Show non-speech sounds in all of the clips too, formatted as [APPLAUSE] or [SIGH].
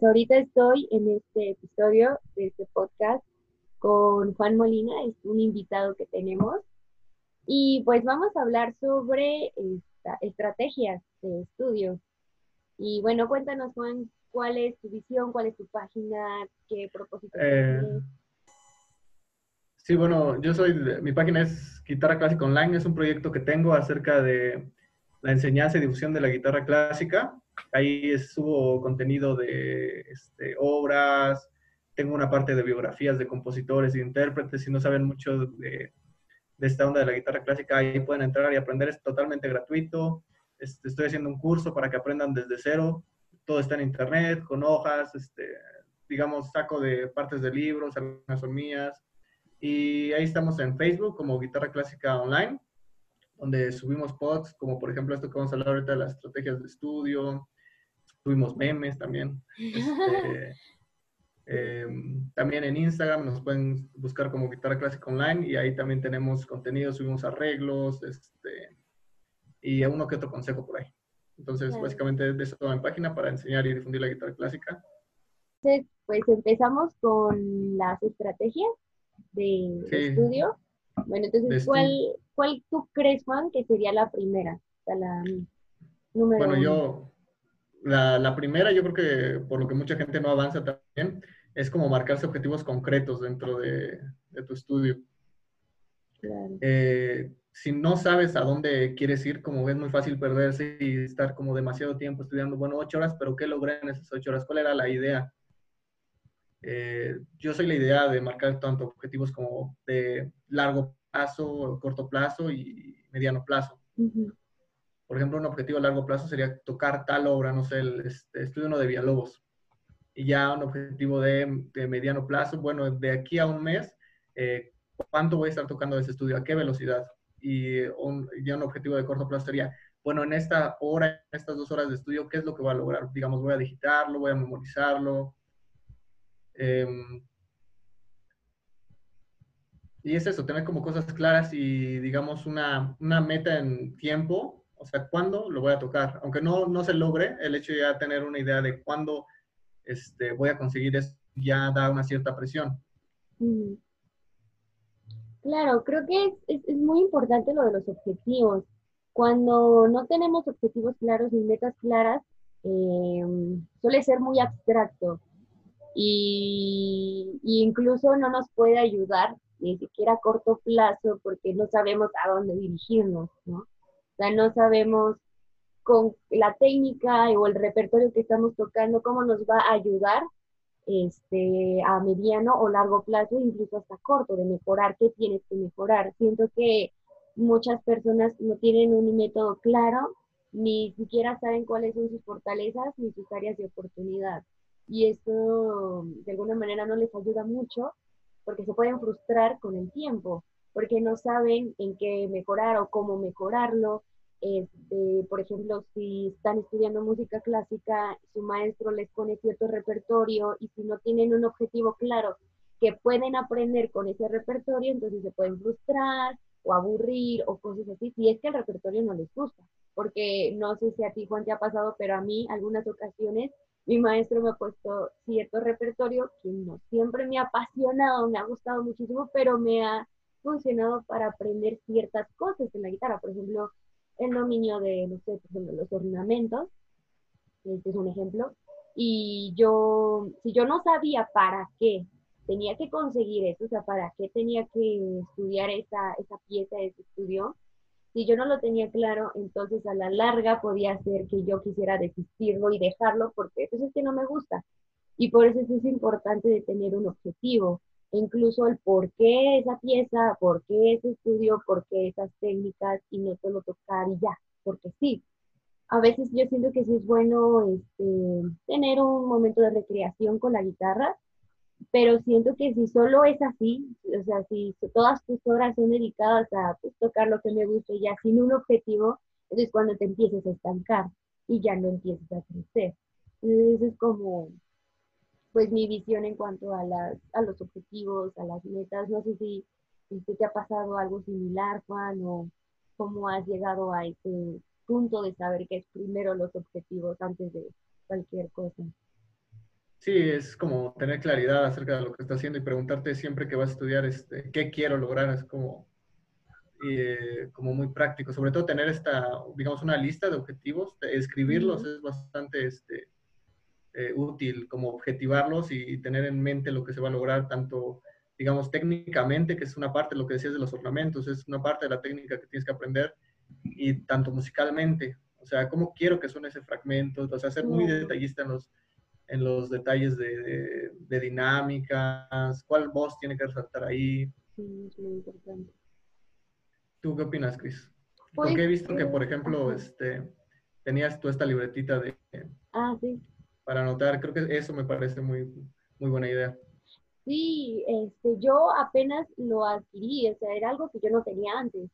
pues ahorita estoy en este episodio de este podcast con Juan Molina, es un invitado que tenemos. Y pues vamos a hablar sobre estrategias de estudio. Y bueno, cuéntanos, Juan, cuál es tu visión, cuál es tu página, qué propósito eh, tienes. Sí, bueno, yo soy, mi página es Guitarra Clásica Online, es un proyecto que tengo acerca de la enseñanza y difusión de la guitarra clásica. Ahí subo contenido de este, obras, tengo una parte de biografías de compositores e intérpretes. Si no saben mucho de, esta onda de la guitarra clásica, ahí pueden entrar y aprender. Es totalmente gratuito. Este, estoy haciendo un curso para que aprendan desde cero. Todo está en internet, con hojas, este, digamos, saco de partes de libros, algunas son mías. Y ahí estamos en Facebook como Guitarra Clásica Online donde subimos posts, como por ejemplo esto que vamos a hablar ahorita de las estrategias de estudio, subimos memes también. Este, [LAUGHS] em, también en Instagram nos pueden buscar como Guitarra Clásica Online y ahí también tenemos contenido, subimos arreglos este, y uno que otro consejo por ahí. Entonces, básicamente de eso toda mi página para enseñar y difundir la guitarra clásica. Entonces, pues empezamos con las estrategias de estudio. Bueno, entonces, ¿cuál, ¿cuál tú crees, Juan, que sería la primera? la número bueno, yo, la, primera, yo creo que por lo que mucha gente no avanza también, es como marcarse objetivos concretos dentro de, tu estudio. Eh, si no sabes a dónde quieres ir, como es muy fácil perderse y estar como demasiado tiempo estudiando, bueno, ocho horas, pero ¿qué logré en esas ocho horas? ¿Cuál era la idea? Eh, yo soy la idea de marcar tanto objetivos como de largo plazo, corto plazo y mediano plazo. Por ejemplo, un objetivo a largo plazo sería tocar tal obra, no sé, el este, estudio uno de Villalobos. Y ya un objetivo de, mediano plazo, bueno, de aquí a un mes, eh, ¿cuánto voy a estar tocando ese estudio? ¿A qué velocidad? Y un, ya un objetivo de corto plazo sería, bueno, en esta hora, en estas dos horas de estudio, ¿qué es lo que voy a lograr? Digamos, voy a digitarlo, voy a memorizarlo, Em, y es eso, tener como cosas claras y, digamos, una, una, meta en tiempo, o sea, cuándo lo voy a tocar. Aunque no, no se logre, el hecho de ya tener una idea de cuándo este, voy a conseguir eso ya da una cierta presión. Claro, creo que es, es, muy importante lo de los objetivos. Cuando no tenemos objetivos claros ni metas claras, em, suele ser muy abstracto y, incluso no nos puede ayudar ni siquiera a corto plazo porque no sabemos a dónde dirigirnos, ¿no? O sea, no sabemos con la técnica o el repertorio que estamos tocando cómo nos va a ayudar este, a mediano o largo plazo, incluso hasta corto, de mejorar, qué tienes que mejorar. Siento que muchas personas no tienen un método claro, ni siquiera saben cuáles son sus fortalezas ni sus áreas de oportunidad y eso de alguna manera no les ayuda mucho porque se pueden frustrar con el tiempo, porque no saben en qué mejorar o cómo mejorarlo. Este, por ejemplo, si están estudiando música clásica, su maestro les pone cierto repertorio y si no tienen un objetivo claro que pueden aprender con ese repertorio, entonces se pueden frustrar o aburrir o cosas así, si es que el repertorio no les gusta. Porque no sé si a ti, Juan, te ha pasado, pero a mí algunas ocasiones mi maestro me ha puesto cierto repertorio que no siempre me ha apasionado, me ha gustado muchísimo, pero me ha funcionado para aprender ciertas cosas en la guitarra. Por ejemplo, el dominio de, los ornamentos, este es un ejemplo. Y yo, si yo no sabía para qué tenía que conseguir eso, o sea, para qué tenía que estudiar esa, esa pieza, ese estudio, si yo no lo tenía claro, entonces a la larga podía ser que yo quisiera desistirlo y dejarlo porque eso pues, es que no me gusta. Y por eso es importante de tener un objetivo, e incluso el por qué esa pieza, por qué ese estudio, por qué esas técnicas y no solo tocar y ya, porque sí. A veces yo siento que sí es bueno este, tener un momento de recreación con la guitarra, pero siento que si solo es así, o sea, si todas tus horas son dedicadas a pues, tocar lo que me gusta ya sin un objetivo, es cuando te empiezas a estancar y ya no empiezas a crecer. Entonces es como, pues mi visión en cuanto a, las, a los objetivos, a las metas. No sé si, si te ha pasado algo similar, Juan, o cómo has llegado a ese punto de saber que es primero los objetivos antes de cualquier cosa. Sí, es como tener claridad acerca de lo que estás haciendo y preguntarte siempre que vas a estudiar este, qué quiero lograr. Es como, eh, como muy práctico. Sobre todo tener esta, digamos, una lista de objetivos, escribirlos es bastante este, eh, útil, como objetivarlos y, tener en mente lo que se va a lograr, tanto, digamos, técnicamente, que es una parte, lo que decías de los ornamentos, es una parte de la técnica que tienes que aprender, y tanto musicalmente. O sea, cómo quiero que suene ese fragmento, o sea, ser muy detallista en los en los detalles de, de, dinámicas, cuál voz tiene que resaltar ahí. Sí, es muy importante. ¿Tú qué opinas, Cris? Porque he visto que, por ejemplo, este, tenías tú esta libretita de... Ah, sí. Para anotar, creo que eso me parece muy, muy buena idea. Sí, este, yo apenas lo adquirí, o sea, era algo que yo no tenía antes.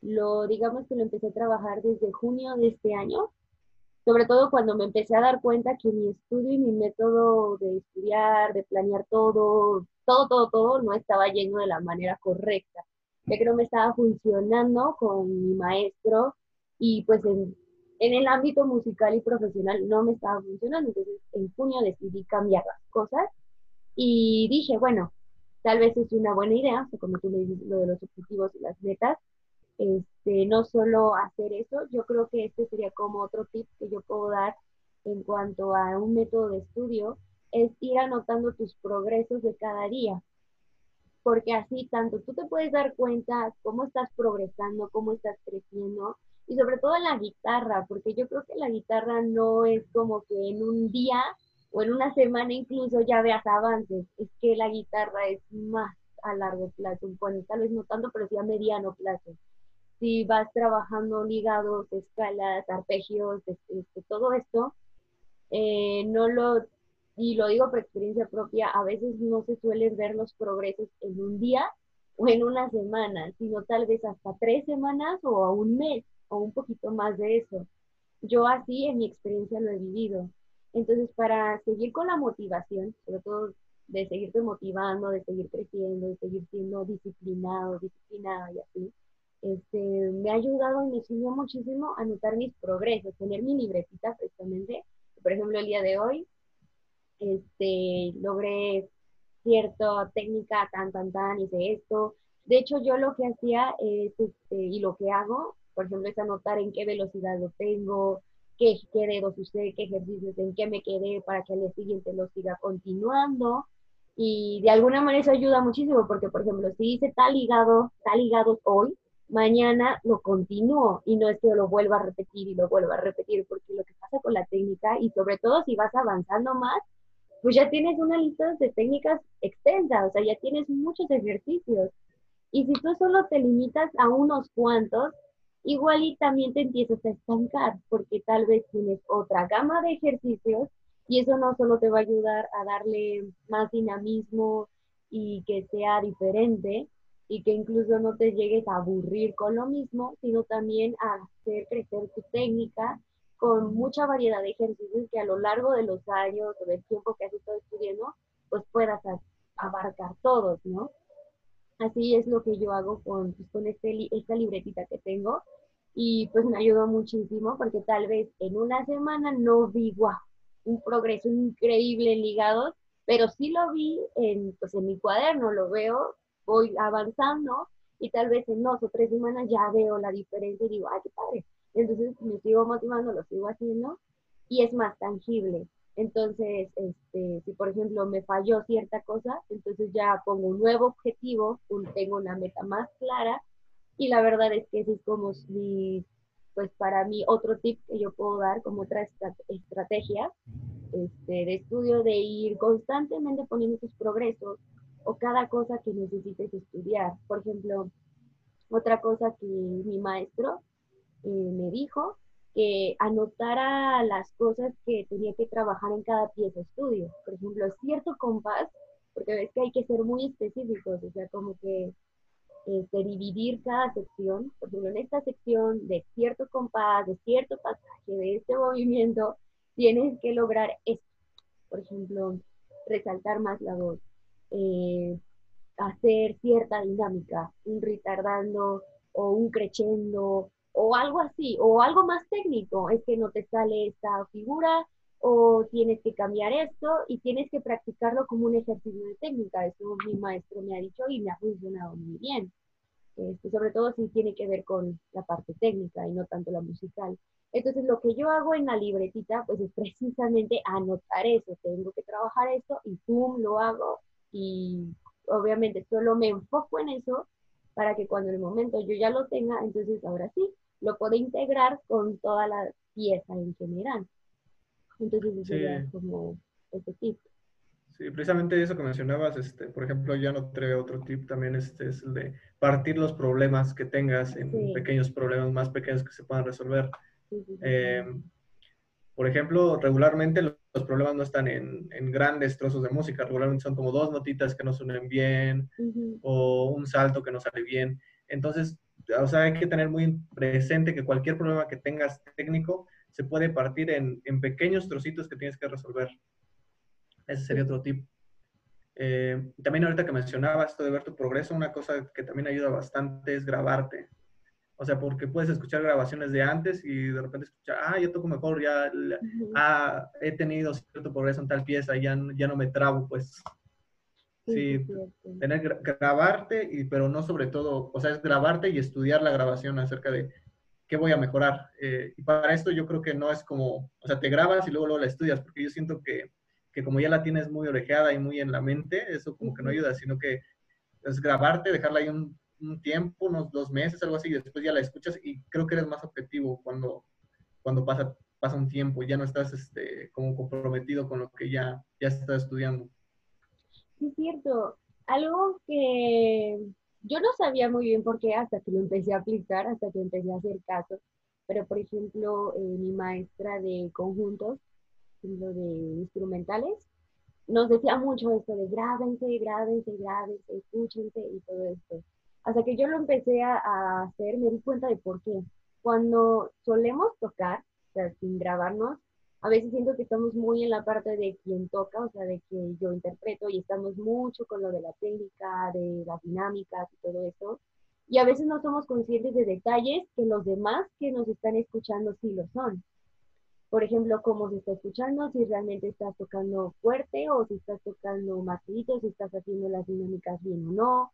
Lo, digamos que lo empecé a trabajar desde junio de este año sobre todo cuando me empecé a dar cuenta que mi estudio y mi método de estudiar, de planear todo, todo, todo, todo, no estaba yendo de la manera correcta, ya que no me estaba funcionando con mi maestro y pues en, el ámbito musical y profesional no me estaba funcionando, entonces en junio decidí cambiar las cosas y dije, bueno, tal vez es una buena idea, como tú me dices, lo de los objetivos y las metas, este, no solo hacer eso, yo creo que este sería como otro tip que yo puedo dar en cuanto a un método de estudio, es ir anotando tus progresos de cada día, porque así tanto tú te puedes dar cuenta cómo estás progresando, cómo estás creciendo, y sobre todo la guitarra, porque yo creo que la guitarra no es como que en un día o en una semana incluso ya veas avances, es que la guitarra es más a largo plazo, bueno, tal vez no tanto, pero sí a mediano plazo si vas trabajando ligados, escalas, arpegios, este, todo esto, eh, no lo, y lo digo por experiencia propia, a veces no se suelen ver los progresos en un día o en una semana, sino tal vez hasta tres semanas o a un mes o un poquito más de eso. Yo así en mi experiencia lo he vivido. Entonces, para seguir con la motivación, sobre todo de seguirte motivando, de seguir creciendo, de seguir siendo disciplinado, disciplinado y así, este, me ha ayudado y me sirvió muchísimo anotar mis progresos, tener mi libretita precisamente. Por ejemplo, el día de hoy este, logré cierta técnica, tan, tan, tan, hice esto. De hecho, yo lo que hacía es, este, y lo que hago, por ejemplo, es anotar en qué velocidad lo tengo, qué, qué dedos usé, qué ejercicios, en qué me quedé para que al día siguiente lo siga continuando. Y de alguna manera eso ayuda muchísimo, porque, por ejemplo, si hice tal ligado, tal ligado hoy, mañana lo continúo y no es que lo vuelva a repetir y lo vuelva a repetir, porque lo que pasa con la técnica y sobre todo si vas avanzando más, pues ya tienes una lista de técnicas extensa, o sea, ya tienes muchos ejercicios. Y si tú solo te limitas a unos cuantos, igual y también te empiezas a estancar, porque tal vez tienes otra gama de ejercicios y eso no solo te va a ayudar a darle más dinamismo y que sea diferente, y que incluso no te llegues a aburrir con lo mismo, sino también a hacer crecer tu técnica con mucha variedad de ejercicios que a lo largo de los años o del tiempo que has estado estudiando, pues puedas abarcar todos, ¿no? Así es lo que yo hago con, pues, con este, esta libretita que tengo y pues me ayudó muchísimo porque tal vez en una semana no vi un progreso increíble en ligados, pero sí lo vi en, pues, en mi cuaderno, lo veo voy avanzando y tal vez en dos o tres semanas ya veo la diferencia y digo, ay, qué padre. Entonces me sigo motivando, lo sigo haciendo y es más tangible. Entonces, este, si por ejemplo me falló cierta cosa, entonces ya pongo un nuevo objetivo, tengo una meta más clara y la verdad es que ese es como mi, pues para mí otro tip que yo puedo dar como otra estrategia este, de estudio de ir constantemente poniendo tus progresos, o cada cosa que necesites estudiar. Por ejemplo, otra cosa que mi maestro eh, me dijo, que anotara las cosas que tenía que trabajar en cada pieza de estudio. Por ejemplo, cierto compás, porque ves que hay que ser muy específicos, o sea, como que este, dividir cada sección, por ejemplo, en esta sección de cierto compás, de cierto pasaje, de este movimiento, tienes que lograr esto. Por ejemplo, resaltar más la voz, eh, hacer cierta dinámica, un retardando o un crescendo o algo así, o algo más técnico, es que no te sale esta figura o tienes que cambiar esto y tienes que practicarlo como un ejercicio de técnica. Eso mi maestro me ha dicho y me ha funcionado muy bien. Este, sobre todo si tiene que ver con la parte técnica y no tanto la musical. Entonces, lo que yo hago en la libretita, pues es precisamente anotar eso. Tengo que trabajar esto y pum, lo hago y obviamente solo me enfoco en eso para que cuando en el momento yo ya lo tenga, entonces ahora sí, lo puedo integrar con toda la pieza en general. Entonces, eso sería como ese tip. Sí, precisamente eso que mencionabas, este, por ejemplo, yo anoté otro tip también, este, es el de partir los problemas que tengas en pequeños problemas más pequeños que se puedan resolver. Eh, por ejemplo, regularmente los problemas no están en, en, grandes trozos de música, regularmente son como dos notitas que no suenen bien o un salto que no sale bien. Entonces, o sea, hay que tener muy presente que cualquier problema que tengas técnico se puede partir en, en pequeños trocitos que tienes que resolver. Ese sería otro tip. Eh, también ahorita que mencionaba esto de ver tu progreso, una cosa que también ayuda bastante es grabarte. O sea, porque puedes escuchar grabaciones de antes y de repente escuchar, ah, yo toco mejor, ya ah, he tenido cierto progreso en tal pieza, ya, ya no me trabo, pues. Sí, tener grabarte, y, pero no sobre todo, o sea, es grabarte y estudiar la grabación acerca de qué voy a mejorar. Eh, y para esto yo creo que no es como, o sea, te grabas y luego, luego la estudias, porque yo siento que que como ya la tienes muy orejeada y muy en la mente, eso como que no ayuda, sino que es grabarte, dejarla ahí un, tiempo, unos dos meses, algo así, y después ya la escuchas y creo que eres más objetivo cuando, cuando pasa, pasa un tiempo y ya no estás este, como comprometido con lo que ya, ya estás estudiando. Sí, es cierto. Algo que yo no sabía muy bien por qué hasta que lo empecé a aplicar, hasta que empecé a hacer caso, pero por ejemplo, eh, mi maestra de conjuntos lo de instrumentales, nos decía mucho esto de grábense, grábense, grábense, escúchense y todo esto. Hasta que yo lo empecé a, hacer, me di cuenta de por qué. Cuando solemos tocar, o sea, sin grabarnos, a veces siento que estamos muy en la parte de quien toca, o sea, de que yo interpreto y estamos mucho con lo de la técnica, de las dinámicas y todo eso. Y a veces no somos conscientes de detalles que los demás que nos están escuchando sí lo son por ejemplo, cómo se está escuchando, si realmente estás tocando fuerte o si estás tocando más si estás haciendo las dinámicas bien o no,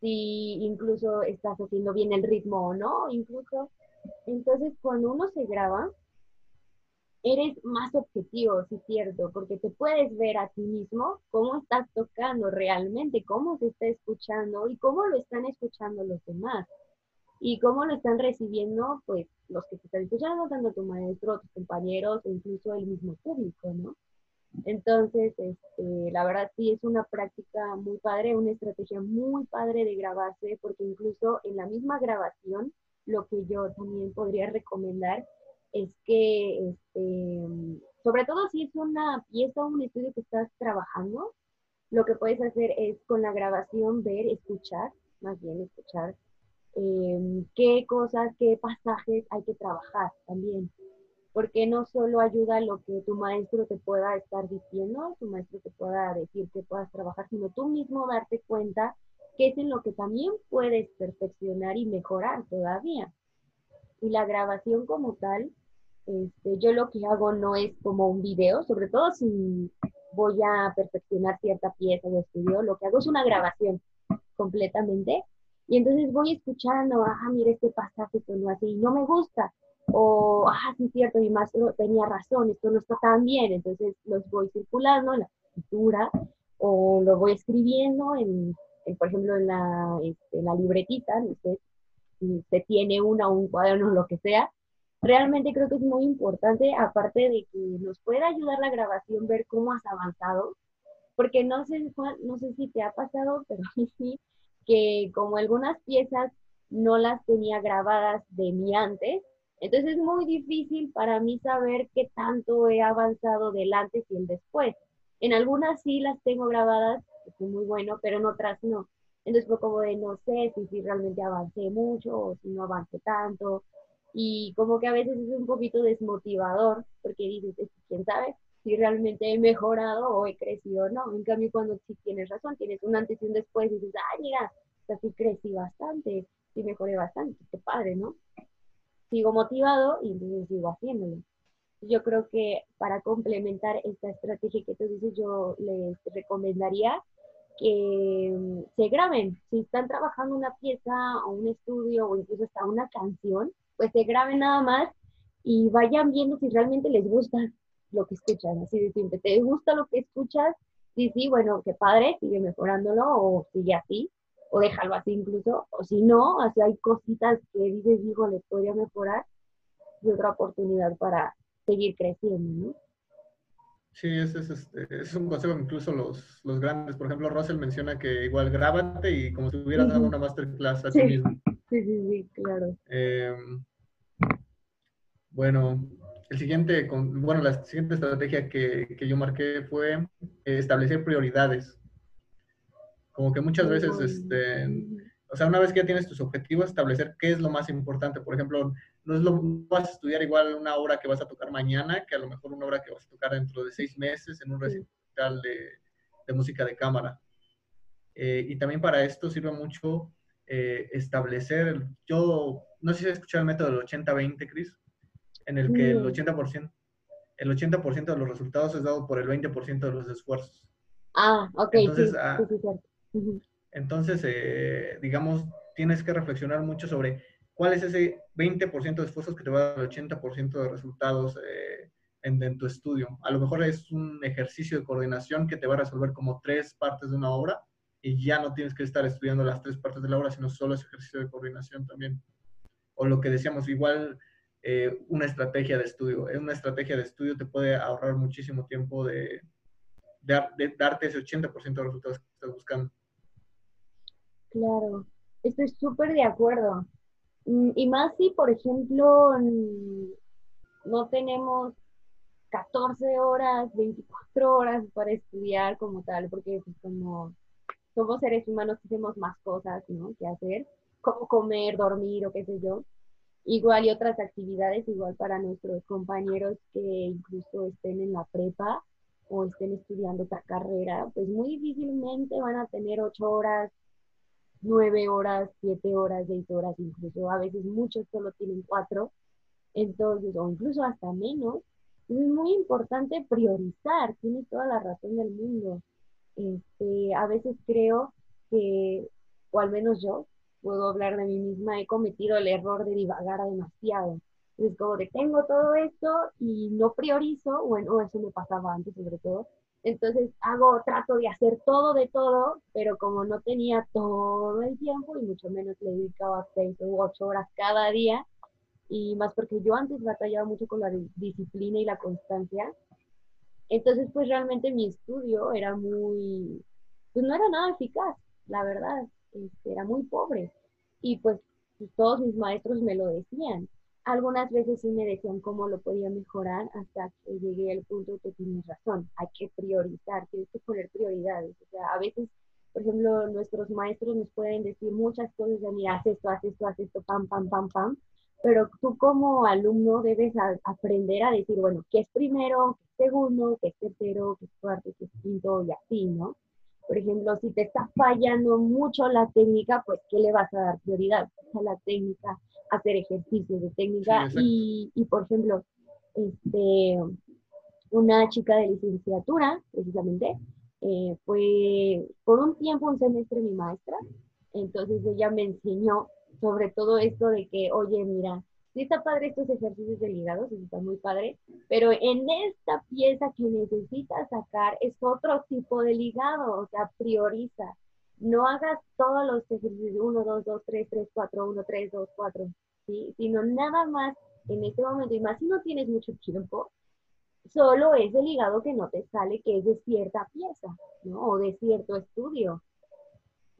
si incluso estás haciendo bien el ritmo o no, incluso. Entonces, cuando uno se graba, eres más objetivo, sí cierto, porque te puedes ver a ti mismo cómo estás tocando realmente, cómo se está escuchando y cómo lo están escuchando los demás y cómo lo están recibiendo, pues, los que te están escuchando, tanto tu maestro, tus compañeros, incluso el mismo público, ¿no? Entonces, este, la verdad sí es una práctica muy padre, una estrategia muy padre de grabarse, porque incluso en la misma grabación, lo que yo también podría recomendar es que, este, sobre todo si es una pieza o un estudio que estás trabajando, lo que puedes hacer es con la grabación ver, escuchar, más bien escuchar Em, qué cosas, qué pasajes hay que trabajar también. Porque no solo ayuda lo que tu maestro te pueda estar diciendo, tu maestro te pueda decir que puedas trabajar, sino tú mismo darte cuenta que es en lo que también puedes perfeccionar y mejorar todavía. Y la grabación como tal, este, yo lo que hago no es como un video, sobre todo si voy a perfeccionar cierta pieza o estudio, lo que hago es una grabación completamente y entonces voy escuchando, ah, mira este pasaje no así, no me gusta. O, ah, sí, cierto, mi maestro tenía razón, esto no está tan bien. Entonces los voy circulando en la escritura o lo voy escribiendo, en, por ejemplo, en la, este, la libretita, no sé si se tiene una o un cuaderno, lo que sea. Realmente creo que es muy importante, aparte de que nos puede ayudar la grabación, ver cómo has avanzado, porque no sé, no sé si te ha pasado, [LAUGHS] pero sí, que como algunas piezas no las tenía grabadas de mí antes, entonces es muy difícil para mí saber qué tanto he avanzado del antes y el después. En algunas sí las tengo grabadas, que muy bueno, pero en otras no. Entonces fue como de no sé si, si realmente avancé mucho o si no avancé tanto. Y como que a veces es un poquito desmotivador, porque dices, quién sabe si realmente he mejorado o he crecido o no. En cambio, cuando sí tienes razón, tienes un antes y un después y dices, ay, mira, así crecí bastante, sí mejoré bastante, qué padre, ¿no? Sigo motivado y entonces sigo haciéndolo. Yo creo que para complementar esta estrategia que tú dices, yo les recomendaría que mm, se graben. Si están trabajando una pieza o un estudio o incluso hasta una canción, pues se graben nada más y vayan viendo si realmente les gusta lo que escuchan. Así de simple, ¿te gusta lo que escuchas? Sí, sí, bueno, qué padre, sigue mejorándolo o sigue así o déjalo así incluso, o si no, así hay cositas que dices, digo, le podría mejorar, y otra oportunidad para seguir creciendo, ¿no? Sí, ese es, este, es un consejo incluso los, los grandes. Por ejemplo, Russell menciona que igual grábate y como si hubieras dado una masterclass a ti mismo. Sí, sí, sí, claro. Em, bueno, el siguiente, bueno, la siguiente estrategia que, que yo marqué fue establecer prioridades. Como que muchas veces, este, o sea, una vez que ya tienes tus objetivos, establecer qué es lo más importante. Por ejemplo, no es lo vas a estudiar igual una obra que vas a tocar mañana que a lo mejor una obra que vas a tocar dentro de seis meses en un recital de, de música de cámara. Eh, y también para esto sirve mucho eh, establecer, yo no sé si has escuchado el método del 80-20, Cris, en el que el 80%, el 80% de los resultados es dado por el 20% de los esfuerzos. Ah, ok. Entonces, ah, entonces, eh, digamos, tienes que reflexionar mucho sobre cuál es ese 20% de esfuerzos que te va a dar el 80% de resultados eh, en, tu estudio. A lo mejor es un ejercicio de coordinación que te va a resolver como tres partes de una obra y ya no tienes que estar estudiando las tres partes de la obra, sino solo ese ejercicio de coordinación también. O lo que decíamos, igual eh, una estrategia de estudio. Una estrategia de estudio te puede ahorrar muchísimo tiempo de, de darte ese 80% de resultados que estás buscando. Claro, estoy súper de acuerdo. Mm, y más si, por ejemplo, no tenemos 14 horas, 24 horas para estudiar como tal, porque pues, como somos seres humanos tenemos más cosas ¿no? que hacer, como comer, dormir o qué sé yo. Igual y otras actividades, igual para nuestros compañeros que incluso estén en la prepa o estén estudiando otra carrera, pues muy difícilmente van a tener ocho horas nueve horas, siete horas, seis horas, incluso a veces muchos solo tienen cuatro, entonces, o incluso hasta menos. Es muy importante priorizar, tienes toda la razón del mundo. Este, a veces creo que, o al menos yo, puedo hablar de mí misma, he cometido el error de divagar demasiado. Es como que todo esto y no priorizo, bueno, eso me pasaba antes sobre todo, entonces hago, trato de hacer todo de todo, pero como no tenía todo el tiempo y mucho menos le dedicaba seis u ocho horas cada día, y más porque yo antes batallaba mucho con la disciplina y la constancia, entonces pues realmente mi estudio era muy, pues no era nada eficaz, la verdad, este, era muy pobre. Y pues todos mis maestros me lo decían algunas veces sí me decían cómo lo podía mejorar hasta que llegué al punto que tienes razón, hay que priorizar, tienes que poner prioridades. O sea, a veces, por ejemplo, nuestros maestros nos pueden decir muchas cosas de, mira, haz esto, haz esto, haz esto, pam, pam, pam, pam, pero tú como alumno debes aprender a decir, bueno, ¿qué es primero, qué es segundo, qué es tercero, qué es cuarto, qué es quinto y así, ¿no? Por ejemplo, si te está fallando mucho la técnica, pues ¿qué le vas a dar prioridad? A la técnica hacer ejercicios de técnica y, y, por ejemplo, este, una chica de licenciatura, precisamente, eh, fue por un tiempo, un semestre mi maestra, entonces ella me enseñó sobre todo esto de que, oye, mira, sí está padre estos ejercicios de ligados, está muy padre, pero en esta pieza que necesitas sacar es otro tipo de ligado, o sea, prioriza no hagas todos los ejercicios 1, 2, 2, 3, 3, 4, 1, 3, 2, 4, ¿sí? sino nada más en este momento, y más si no tienes mucho tiempo, solo es el hígado que no te sale, que es de cierta pieza, ¿no? O de cierto estudio.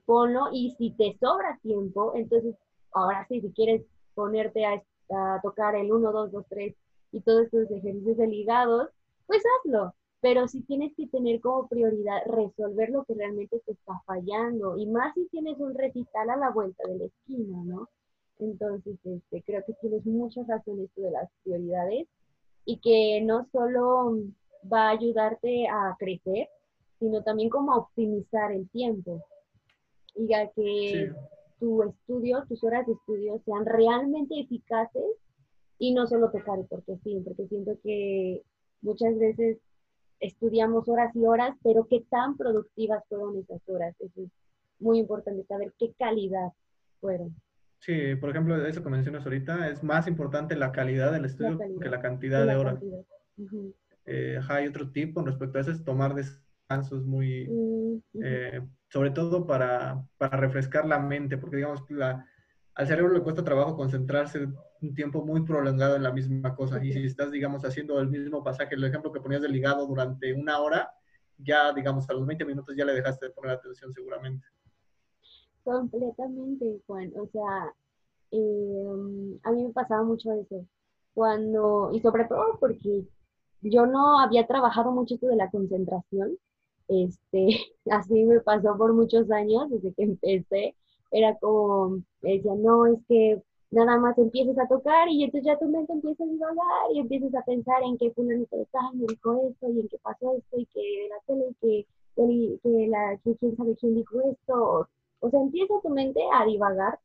Ponlo, y si te sobra tiempo, entonces, ahora sí, si quieres ponerte a, a tocar el 1, 2, 2, 3 y todos estos ejercicios de ligados, pues hazlo pero sí tienes que tener como prioridad resolver lo que realmente te está fallando, y más si tienes un recital a la vuelta de la esquina, ¿no? Entonces, este, creo que tienes muchas razones de las prioridades y que no solo va a ayudarte a crecer, sino también como a optimizar el tiempo. Y a que tu estudio, tus horas de estudio sean realmente eficaces Y no solo tocar porque sí, porque siento que muchas veces estudiamos horas y horas, pero qué tan productivas fueron esas horas. Eso es muy importante saber qué calidad fueron. Sí, por ejemplo, eso que mencionas ahorita, es más importante la calidad del estudio que la cantidad de horas. Eh, hay otro tip con respecto a eso, es tomar descansos muy, mm, eh, sobre todo para, para, refrescar la mente, porque digamos, la, al cerebro le cuesta trabajo concentrarse un tiempo muy prolongado en la misma cosa. Y si estás, digamos, haciendo el mismo pasaje, el ejemplo que ponías del ligado durante una hora, ya, digamos, a los 20 minutos ya le dejaste de poner atención seguramente. Completamente, Juan. O sea, em, a mí me pasaba mucho eso. Cuando, y sobre todo porque yo no había trabajado mucho esto de la concentración. Este, [LAUGHS] así me pasó por muchos años desde que empecé. Era como, decía, no, es que nada más empiezas a tocar y entonces ya tu mente empieza a divagar y empiezas a pensar en qué fulanito de tal me dijo esto y en qué pasó esto y que la tele y que, que, la, que quién sabe quién dijo esto. O, sea, empieza tu mente a divagar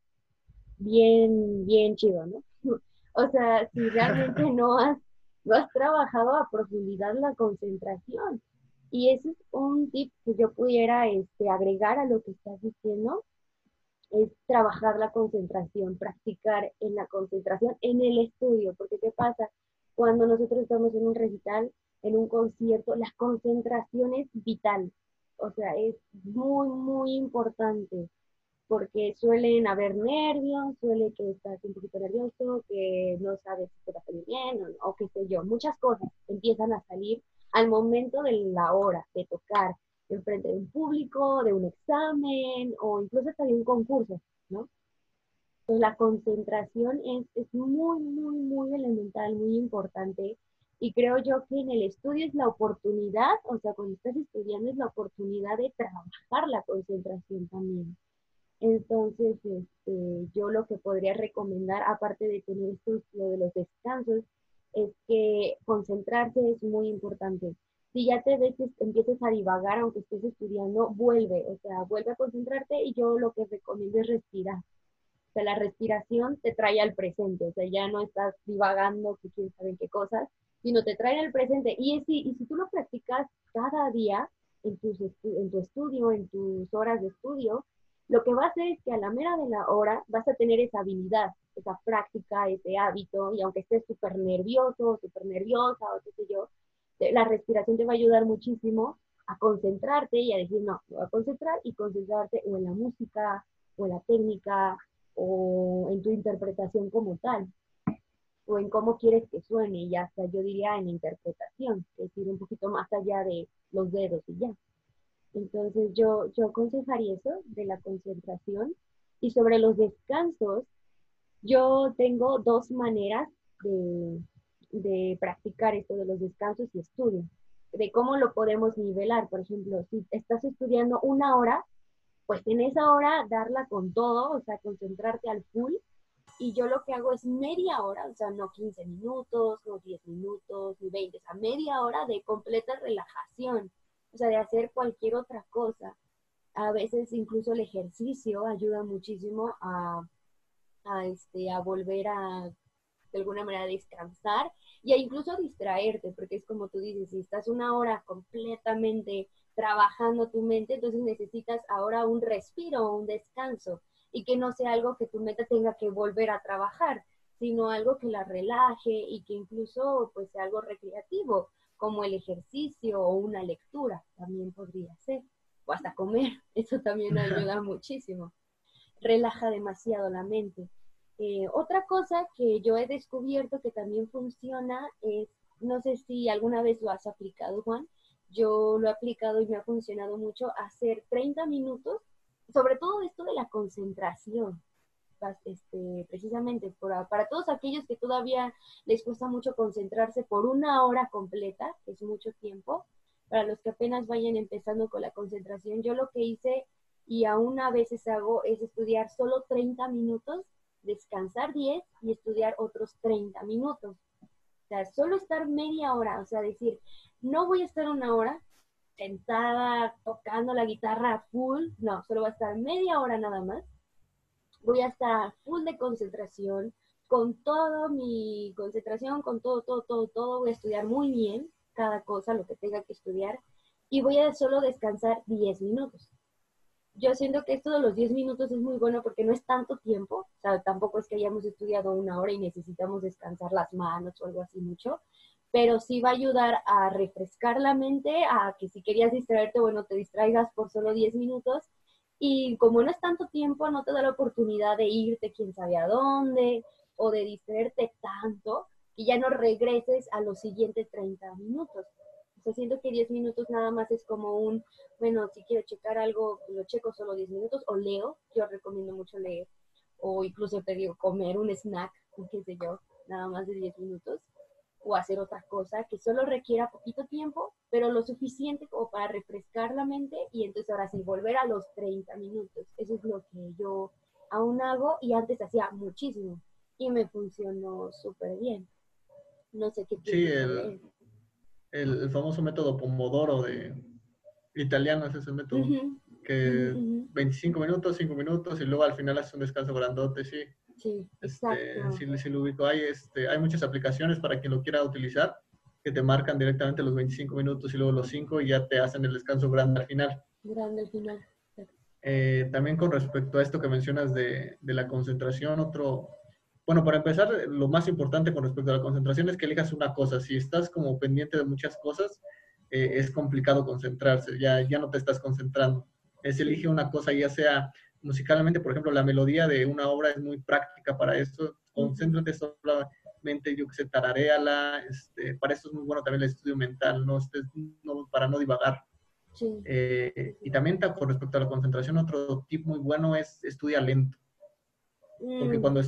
bien, bien chido, ¿no? [LAUGHS] O sea, si realmente no [LAUGHS] has, no has trabajado a profundidad la concentración. Y ese es un tip que yo pudiera este, agregar a lo que estás diciendo, es trabajar la concentración, practicar en la concentración en el estudio, porque ¿qué pasa? Cuando nosotros estamos en un recital, en un concierto, la concentración es vital, o sea, es muy, muy importante, porque suelen haber nervios, suele que estás un poquito nervioso, que no sabes si te va a salir bien o, o qué sé yo, muchas cosas empiezan a salir al momento de la hora de tocar, enfrente de un público, de un examen o incluso hasta de un concurso, ¿no? Entonces la concentración es, es muy, muy, muy elemental, muy importante. Y creo yo que en el estudio es la oportunidad, o sea, cuando estás estudiando es la oportunidad de trabajar la concentración también. Entonces, este, yo lo que podría recomendar, aparte de tener esto, lo de los descansos, es que concentrarse es muy importante si ya te ves que empiezas a divagar, aunque estés estudiando, vuelve, o sea, vuelve a concentrarte y yo lo que recomiendo es respirar. O sea, la respiración te trae al presente, o sea, ya no estás divagando que quién sabe qué cosas, sino te trae al presente. Y si, y si tú lo practicas cada día en, tus en tu estudio, en tus horas de estudio, lo que va a hacer es que a la mera de la hora vas a tener esa habilidad, esa práctica, ese hábito, y aunque estés súper nervioso, súper nerviosa o qué sé yo, la respiración te va a ayudar muchísimo a concentrarte y a decir, no, voy a concentrar y concentrarte o en la música, o en la técnica, o en tu interpretación como tal, o en cómo quieres que suene, y hasta yo diría en interpretación, es decir, un poquito más allá de los dedos y ya. Entonces yo, yo aconsejaría eso de la concentración. Y sobre los descansos, yo tengo dos maneras de, de practicar esto de los descansos y estudio, de cómo lo podemos nivelar. Por ejemplo, si estás estudiando una hora, pues en esa hora darla con todo, o sea, concentrarte al full. Y yo lo que hago es media hora, o sea, no 15 minutos, no 10 minutos, ni 20, o sea, media hora de completa relajación, o sea, de hacer cualquier otra cosa. A veces incluso el ejercicio ayuda muchísimo a, a, este, a volver a de alguna manera descansar y a incluso distraerte, porque es como tú dices, si estás una hora completamente trabajando tu mente, entonces necesitas ahora un respiro, un descanso, y que no sea algo que tu mente tenga que volver a trabajar, sino algo que la relaje y que incluso pues sea algo recreativo, como el ejercicio o una lectura, también podría ser, o hasta comer, [LAUGHS] eso también ayuda [LAUGHS] muchísimo, relaja demasiado la mente. Eh, otra cosa que yo he descubierto que también funciona es, no sé si alguna vez lo has aplicado, Juan, yo lo he aplicado y me ha funcionado mucho, hacer 30 minutos, sobre todo esto de la concentración, este, precisamente para todos aquellos que todavía les cuesta mucho concentrarse por una hora completa, que es mucho tiempo, para los que apenas vayan empezando con la concentración, yo lo que hice y aún a veces hago es estudiar solo 30 minutos descansar 10 y estudiar otros 30 minutos. O sea, solo estar media hora, o sea, decir, no voy a estar una hora sentada tocando la guitarra full, no, solo voy a estar media hora nada más. Voy a estar full de concentración, con toda mi concentración, con todo, todo, todo, todo, voy a estudiar muy bien cada cosa, lo que tenga que estudiar, y voy a solo descansar 10 minutos. Yo siento que esto de los 10 minutos es muy bueno porque no es tanto tiempo, o sea, tampoco es que hayamos estudiado una hora y necesitamos descansar las manos o algo así mucho, pero sí va a ayudar a refrescar la mente, a que si querías distraerte, bueno, te distraigas por solo 10 minutos. Y como no es tanto tiempo, no te da la oportunidad de irte quién sabe a dónde o de distraerte tanto que ya no regreses a los siguientes 30 minutos. O sea, siento que 10 minutos nada más es como un, bueno, si quiero checar algo, lo checo solo 10 minutos o leo, yo recomiendo mucho leer, o incluso te digo, comer un snack, qué sé yo, nada más de 10 minutos, o hacer otra cosa que solo requiera poquito tiempo, pero lo suficiente como para refrescar la mente y entonces ahora sí, volver a los 30 minutos. Eso es lo que yo aún hago y antes hacía muchísimo y me funcionó súper bien. No sé qué. Sí, el, el, famoso método Pomodoro de italiano es ese método. Que 25 minutos, 5 minutos y luego al final haces un descanso grandote, sí. Sí, este, sí, sí, lo ubico. Hay, este, hay muchas aplicaciones para quien lo quiera utilizar que te marcan directamente los 25 minutos y luego los 5 y ya te hacen el descanso grande al final. Grande al final. Eh, también con respecto a esto que mencionas de, de, la concentración, otro, bueno, para empezar, lo más importante con respecto a la concentración es que elijas una cosa. Si estás como pendiente de muchas cosas, eh, es complicado concentrarse, ya, ya no te estás concentrando. Es elige una cosa, ya sea musicalmente, por ejemplo, la melodía de una obra es muy práctica para eso. Concéntrate solamente, yo que sé, tarareala. Este, para eso es muy bueno también el estudio mental, no, no para no divagar. Eh, y también con respecto a la concentración, otro tip muy bueno es estudia lento. Porque mm, cuando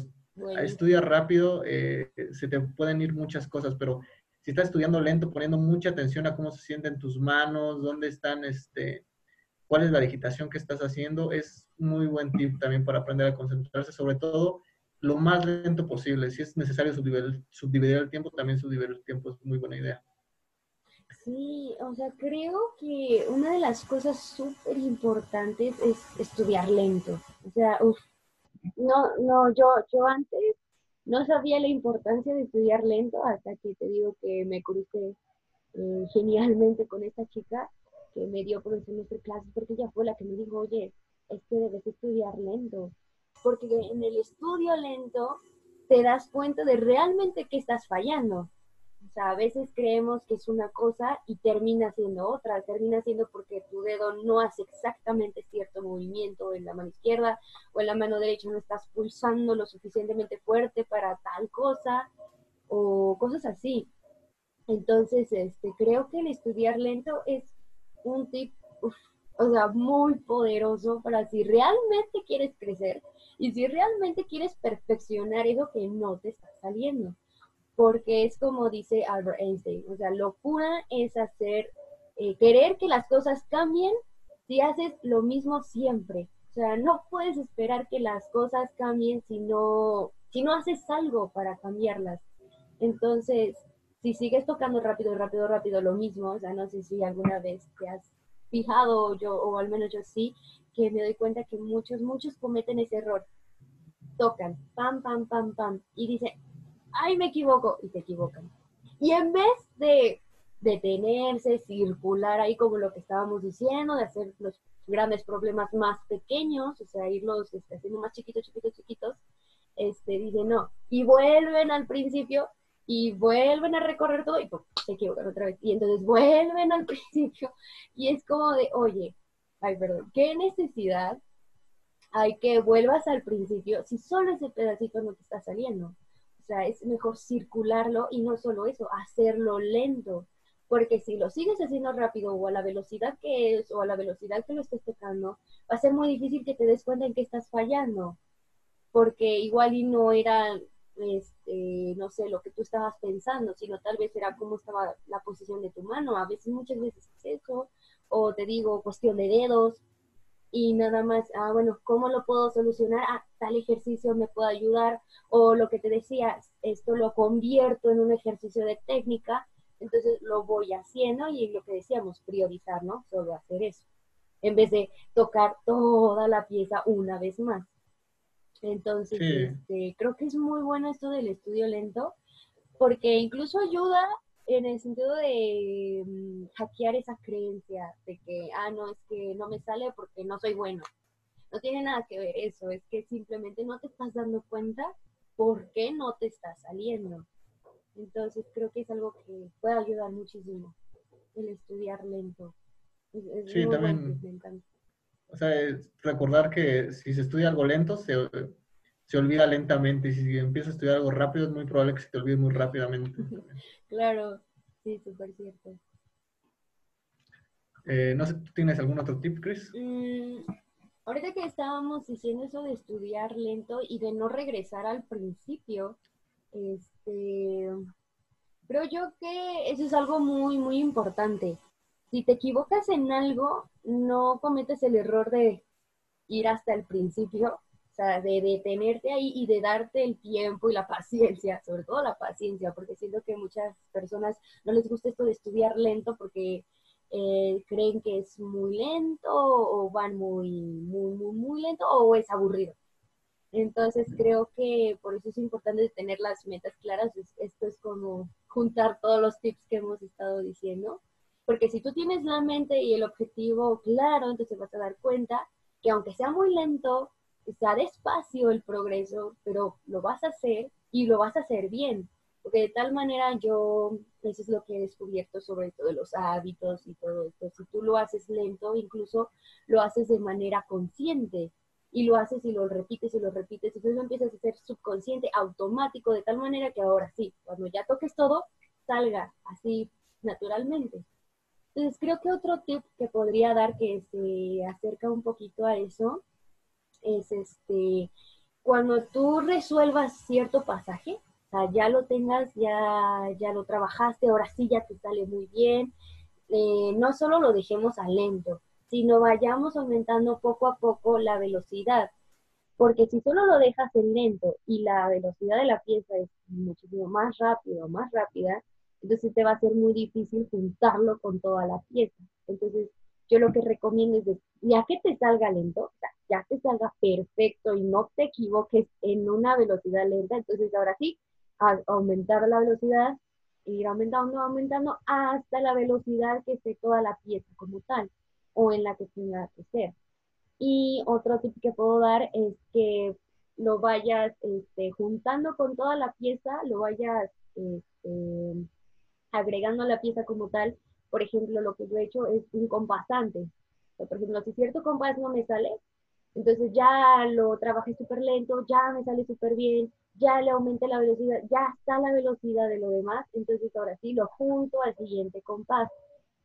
estudias rápido, eh, se te pueden ir muchas cosas, pero si estás estudiando lento, poniendo mucha atención a cómo se sienten tus manos, dónde están, este, cuál es la digitación que estás haciendo, es muy buen tip también para aprender a concentrarse, sobre todo lo más lento posible. Si es necesario subdividir, subdividir el tiempo, también subdividir el tiempo es muy buena idea. Sí, o sea, creo que una de las cosas súper importantes es estudiar lento. O sea, no, no, yo, yo antes no sabía la importancia de estudiar lento hasta que te digo que me crucé eh, genialmente con esta chica que me dio por el semestre clases porque ella fue la que me dijo, oye, es que debes estudiar lento, porque en el estudio lento te das cuenta de realmente qué estás fallando. O sea, a veces creemos que es una cosa y termina siendo otra, termina siendo porque tu dedo no hace exactamente cierto movimiento en la mano izquierda o en la mano derecha no estás pulsando lo suficientemente fuerte para tal cosa o cosas así. Entonces, este, creo que el estudiar lento es un tip, o sea, muy poderoso para si realmente quieres crecer y si realmente quieres perfeccionar eso que no te está saliendo. Porque es como dice Albert Einstein, o sea, locura es hacer, eh, querer que las cosas cambien si haces lo mismo siempre. O sea, no puedes esperar que las cosas cambien si no, si no haces algo para cambiarlas. Entonces, si sigues tocando rápido, rápido, rápido lo mismo, o sea, no sé si alguna vez te has fijado yo, o al menos yo sí, que me doy cuenta que muchos, muchos cometen ese error. Tocan, pam, pam, pam, pam, y dicen, ay, me equivoco, y te equivocan. Y en vez de detenerse, circular ahí como lo que estábamos diciendo, de hacer los grandes problemas más pequeños, o sea, irlos este, haciendo más chiquitos, chiquitos, chiquitos, este, dicen no, y vuelven al principio y vuelven a recorrer todo y se equivocan otra vez. Y entonces vuelven al [LAUGHS] principio y es como de, oye, ay, perdón, ¿qué necesidad hay que vuelvas al principio si solo ese pedacito no te está saliendo? O sea, es mejor circularlo y no solo eso, hacerlo lento. Porque si lo sigues haciendo rápido o a la velocidad que es o a la velocidad que lo estés tocando, va a ser muy difícil que te des cuenta en que estás fallando. Porque igual y no era este, no sé, lo que tú estabas pensando, sino tal vez era cómo estaba la posición de tu mano. A veces, muchas veces es eso, o te digo, cuestión de dedos, y nada más, ah, bueno, ¿cómo lo puedo solucionar? Ah, tal ejercicio me puede ayudar, o lo que te decía, esto lo convierto en un ejercicio de técnica, entonces lo voy haciendo y lo que decíamos, priorizar, ¿no? Solo hacer eso, en vez de tocar toda la pieza una vez más. Entonces, este, creo que es muy bueno esto del estudio lento, porque incluso ayuda en el sentido de mm, hackear esa creencia de que, ah, no, es que no me sale porque no soy bueno. No tiene nada que ver eso, es que simplemente no te estás dando cuenta por qué no te está saliendo. Entonces creo que es algo que puede ayudar muchísimo el estudiar lento. sí, también. O sea, recordar que si se estudia algo lento, se, se olvida lentamente. Y si empiezas a estudiar algo rápido, es muy probable que se te olvide muy rápidamente. [LAUGHS] claro, sí, súper cierto. Eh, no sé, ¿tú tienes algún otro tip, Chris? Mm, ahorita que estábamos diciendo eso de estudiar lento y de no regresar al principio, este, creo yo que eso es algo muy, muy importante. Si te equivocas en algo, no cometes el error de ir hasta el principio, o sea, de detenerte ahí y de darte el tiempo y la [LAUGHS] paciencia, sobre todo la paciencia, porque siento que muchas personas no les gusta esto de estudiar lento porque eh, creen que es muy lento o van muy, muy, muy, muy lento o es aburrido. Entonces creo que por eso es importante tener las metas claras. Esto es como juntar todos los tips que hemos estado diciendo. Porque si tú tienes la mente y el objetivo claro, entonces vas a dar cuenta que aunque sea muy lento, sea despacio el progreso, pero lo vas a hacer y lo vas a hacer bien. Porque de tal manera yo, eso es lo que he descubierto sobre todo los hábitos y todo esto. Si tú lo haces lento, incluso lo haces de manera consciente y lo haces y lo repites y lo repites, entonces lo empiezas a ser subconsciente, automático, de tal manera que ahora sí, cuando ya toques todo, salga así naturalmente. Entonces creo que otro tip que podría dar que se acerca un poquito a eso es este, cuando tú resuelvas cierto pasaje, o sea, ya lo tengas, ya, ya lo trabajaste, ahora sí ya te sale muy bien, eh, no solo lo dejemos a lento, sino vayamos aumentando poco a poco la velocidad. Porque si solo lo dejas en lento y la velocidad de la pieza es muchísimo más rápida o más rápida, entonces te va a ser muy difícil juntarlo con toda la pieza. Entonces, yo lo que recomiendo es, ya que te salga lento, o sea, ya te salga perfecto y no te equivoques en una velocidad lenta, entonces ahora sí, aumentar la velocidad, ir aumentando, aumentando hasta la velocidad que esté toda la pieza como tal o en la que tenga que ser. Y otro tip que puedo dar es que lo vayas este, juntando con toda la pieza, lo vayas este, agregando a la pieza como tal. Por ejemplo, lo que yo he hecho es un compasante. por ejemplo, si cierto compás no me sale, entonces ya lo trabajé súper lento, ya me sale súper bien, ya le aumenté la velocidad, ya está la velocidad de lo demás, entonces ahora sí lo junto al siguiente compás.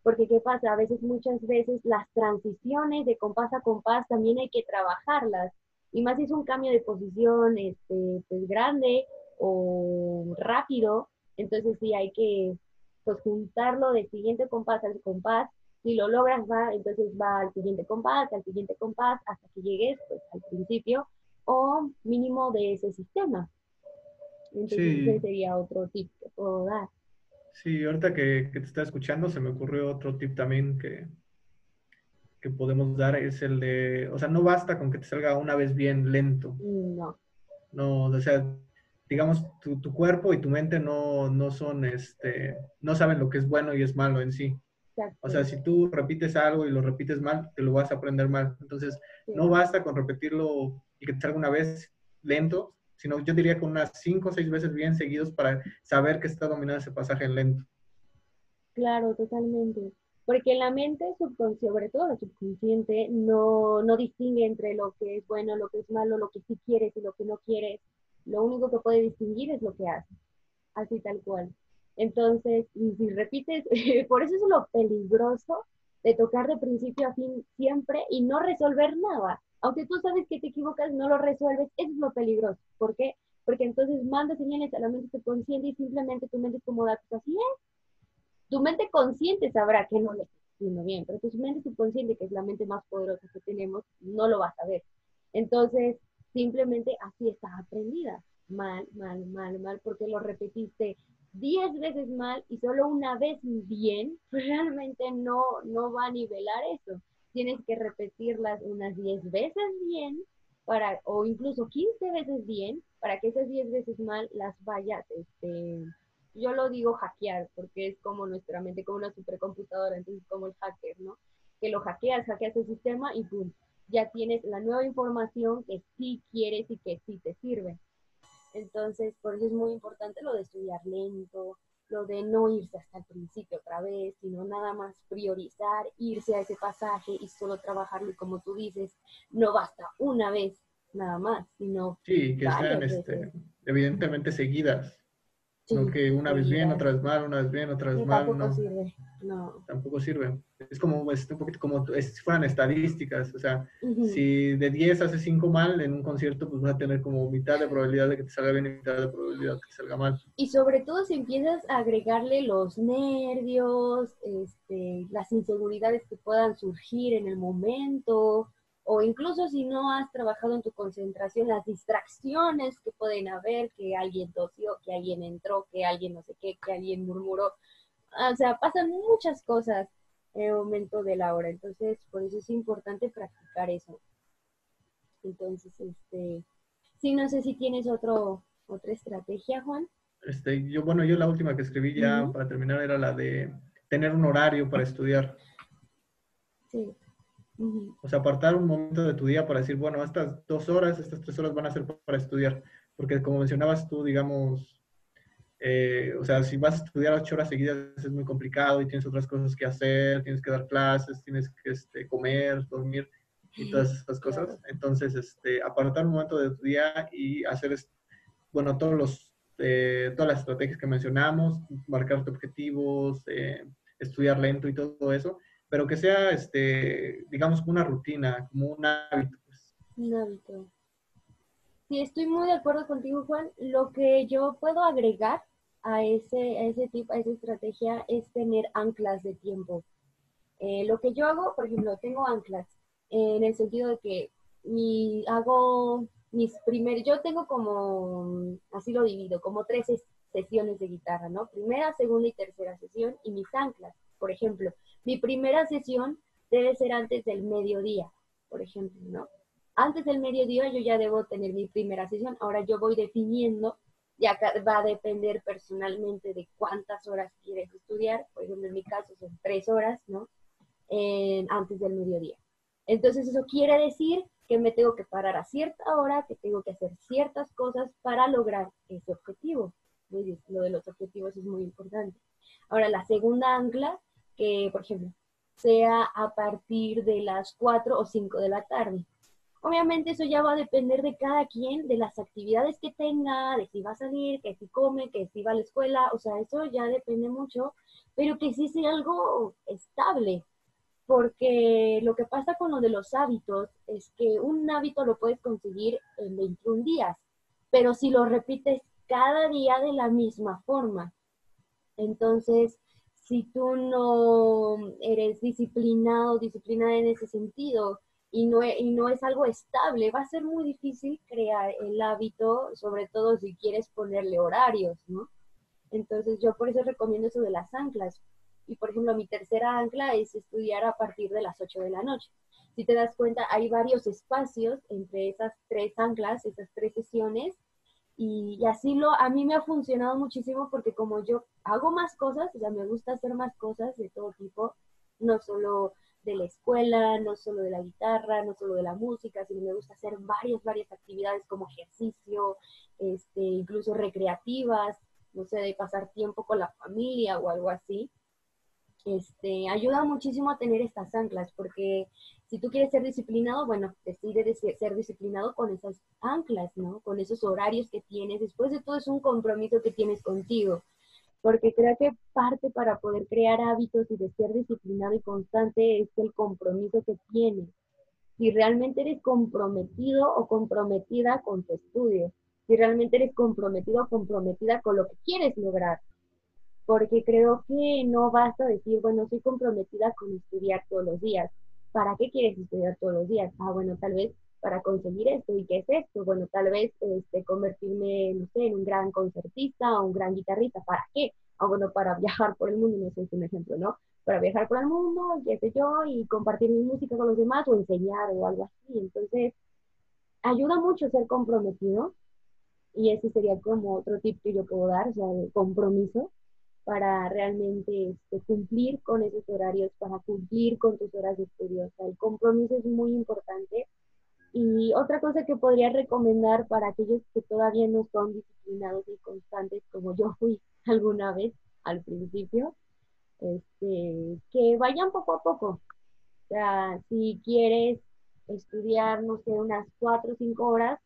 Porque ¿qué pasa? A veces, muchas veces, las transiciones de compás a compás también hay que trabajarlas. Y más si es un cambio de posición este, pues, grande o rápido, entonces sí hay que pues, juntarlo del siguiente compás al compás. Si lo logras, va, entonces va al siguiente compás, al siguiente compás, hasta que llegues pues, al principio o mínimo de ese sistema. Entonces ese sería otro tip que puedo dar. Sí, ahorita que, te estaba escuchando, se me ocurrió otro tip también que, que podemos dar, es el de, o sea, no basta con que te salga una vez bien lento. No. No, o sea, digamos, tu, tu cuerpo y tu mente no, no son, este, no saben lo que es bueno y es malo en sí. O sea, si tú repites algo y lo repites mal, te lo vas a aprender mal. Entonces, no basta con repetirlo y que te salga una vez lento, sino yo diría con unas cinco o seis veces bien seguidos para saber que está dominando ese pasaje lento. Claro, totalmente. Porque la mente subconsciente, sobre todo la subconsciente, no, no distingue entre lo que es bueno, lo que es malo, lo que sí quieres y lo que no quieres. Lo único que puede distinguir es lo que haces, así tal cual. Entonces, y si repites, [LAUGHS] por eso es lo peligroso de tocar de principio a fin siempre y no resolver nada aunque tú sabes que te equivocas, no lo resuelves, eso es lo peligroso. ¿Por qué? Porque entonces manda señales a la mente subconsciente y simplemente tu mente es como así es. Tu mente consciente sabrá que no lo está haciendo bien, pero tu mente subconsciente, que es la mente más poderosa que tenemos, no lo va a saber. Entonces, simplemente así está aprendida. Mal, mal, mal, mal, porque lo repetiste diez veces mal y solo una vez bien, [LAUGHS] pues realmente no, no va a nivelar eso tienes que repetirlas unas 10 veces bien para, o incluso 15 veces bien, para que esas 10 veces mal las vayas, este, yo lo digo hackear, porque es como nuestra mente, como una supercomputadora, entonces como el hacker, ¿no? Que lo hackeas, hackeas el sistema y ¡pum! Ya tienes la nueva información que sí quieres y que sí te sirve. Entonces, por eso es muy importante lo de estudiar lento, lo de no irse hasta el principio otra vez, sino nada más priorizar, irse a ese pasaje y solo trabajarlo. Y como tú dices, no basta una vez nada más, sino. Sí, que sean este, evidentemente seguidas. No que una vez bien, otra vez mal, una vez bien, otra vez mal. Tampoco sirve. No. Tampoco sirve. Es como es un poquito como si fueran estadísticas. O sea, si de 10 haces 5 mal en un concierto, pues vas a tener como mitad de probabilidad de que te salga bien y mitad de probabilidad de que te salga mal. Y sobre todo si empiezas a agregarle los nervios, este, las inseguridades que puedan surgir en el momento, o incluso si no has trabajado en tu concentración, las distracciones que pueden haber, que alguien tosió, que alguien entró, que alguien no sé qué, que alguien murmuró o sea, pasan muchas cosas en el momento de la hora, entonces por eso es importante practicar eso. Entonces, este, sí, no sé si tienes otro, otra estrategia, Juan. Este, yo, bueno, yo la última que escribí ya para terminar era la de tener un horario para estudiar. Sí. O sea, apartar un momento de tu día para decir, bueno, estas dos horas, estas tres horas van a ser para estudiar. Porque como mencionabas tú, digamos, eh, o sea, si vas a estudiar ocho horas seguidas es muy complicado y tienes otras cosas que hacer, tienes que dar clases, tienes que este, comer, dormir y todas esas cosas. Entonces, este, apartar un momento de tu día y hacer, bueno, todos los, eh, todas las estrategias que mencionamos, marcarte objetivos, eh, estudiar lento y todo eso, pero que sea, este, digamos, como una rutina, como un hábito. Pues. Un hábito. Sí, estoy muy de acuerdo contigo, Juan. Lo que yo puedo agregar a ese, a ese tipo, a esa estrategia es tener anclas de tiempo. Eh, lo que yo hago, por ejemplo, tengo anclas en el sentido de que mi, hago mis primeros, yo tengo como, así lo divido, como tres sesiones de guitarra, ¿no? Primera, segunda y tercera sesión y mis anclas. Por ejemplo, mi primera sesión debe ser antes del mediodía, por ejemplo, ¿no? antes del mediodía yo ya debo tener mi primera sesión. Ahora yo voy definiendo, ya va a depender personalmente de cuántas horas quieres estudiar. Por ejemplo, en mi caso son tres horas, ¿no? antes del mediodía. Entonces eso quiere decir que me tengo que parar a cierta hora, que tengo que hacer ciertas cosas para lograr ese objetivo. Lo de los objetivos es muy importante. Ahora, la segunda ancla, que por ejemplo, sea a partir de las 4 o 5 de la tarde. Obviamente eso ya va a depender de cada quien, de las actividades que tenga, de si va a salir, que si come, que si va a la escuela, o sea, eso ya depende mucho, pero que sí sea algo estable, porque lo que pasa con lo de los hábitos es que un hábito lo puedes conseguir en 21 días, pero si lo repites cada día de la misma forma, entonces si tú no eres disciplinado, disciplinada en ese sentido, y no, e, y no es algo estable, va a ser muy difícil crear el hábito, sobre todo si quieres ponerle horarios, ¿no? Entonces yo por eso recomiendo eso de las anclas. Y por ejemplo, mi tercera ancla es estudiar a partir de las 8 de la noche. Si te das cuenta, hay varios espacios entre esas tres anclas, esas tres sesiones, y, así lo, a mí me ha funcionado muchísimo porque como yo hago más cosas, ya me gusta hacer más cosas de todo tipo, no solo de la escuela, no solo de la guitarra, no solo de la música, sino me gusta hacer varias, varias actividades como ejercicio, este, incluso recreativas, no sé, de pasar tiempo con la familia o algo así. Este, ayuda muchísimo a tener estas anclas, porque si tú quieres ser disciplinado, bueno, decide ser disciplinado con esas anclas, ¿no? Con esos horarios que tienes. Después de todo es un compromiso que tienes contigo porque creo que parte para poder crear hábitos y de ser disciplinado y constante es el compromiso que tienes. Si realmente eres comprometido o comprometida con tu estudio, si realmente eres comprometido o comprometida con lo que quieres lograr. Porque creo que no basta decir, bueno, soy comprometida con estudiar todos los días. ¿Para qué quieres estudiar todos los días? Ah, bueno, tal vez para conseguir esto. ¿Y qué es esto? Bueno, tal vez este, convertirme, no sé, en un gran concertista o un gran guitarrista. ¿Para qué? Ah, bueno, para viajar por el mundo, no sé, es un ejemplo, ¿no? Para viajar por el mundo, qué sé yo, y compartir mi música con los demás o enseñar o algo así. Entonces, ayuda mucho ser comprometido y ese sería como otro tip que yo puedo dar, o sea, el compromiso para realmente este, cumplir con esos horarios, para cumplir con tus horas de estudio. O sea, el compromiso es muy importante. Y otra cosa que podría recomendar para aquellos que todavía no son disciplinados y constantes, como yo fui [LAUGHS] alguna vez al principio, este, que vayan poco a poco. O sea, si quieres estudiar, no sé, unas cuatro o cinco horas,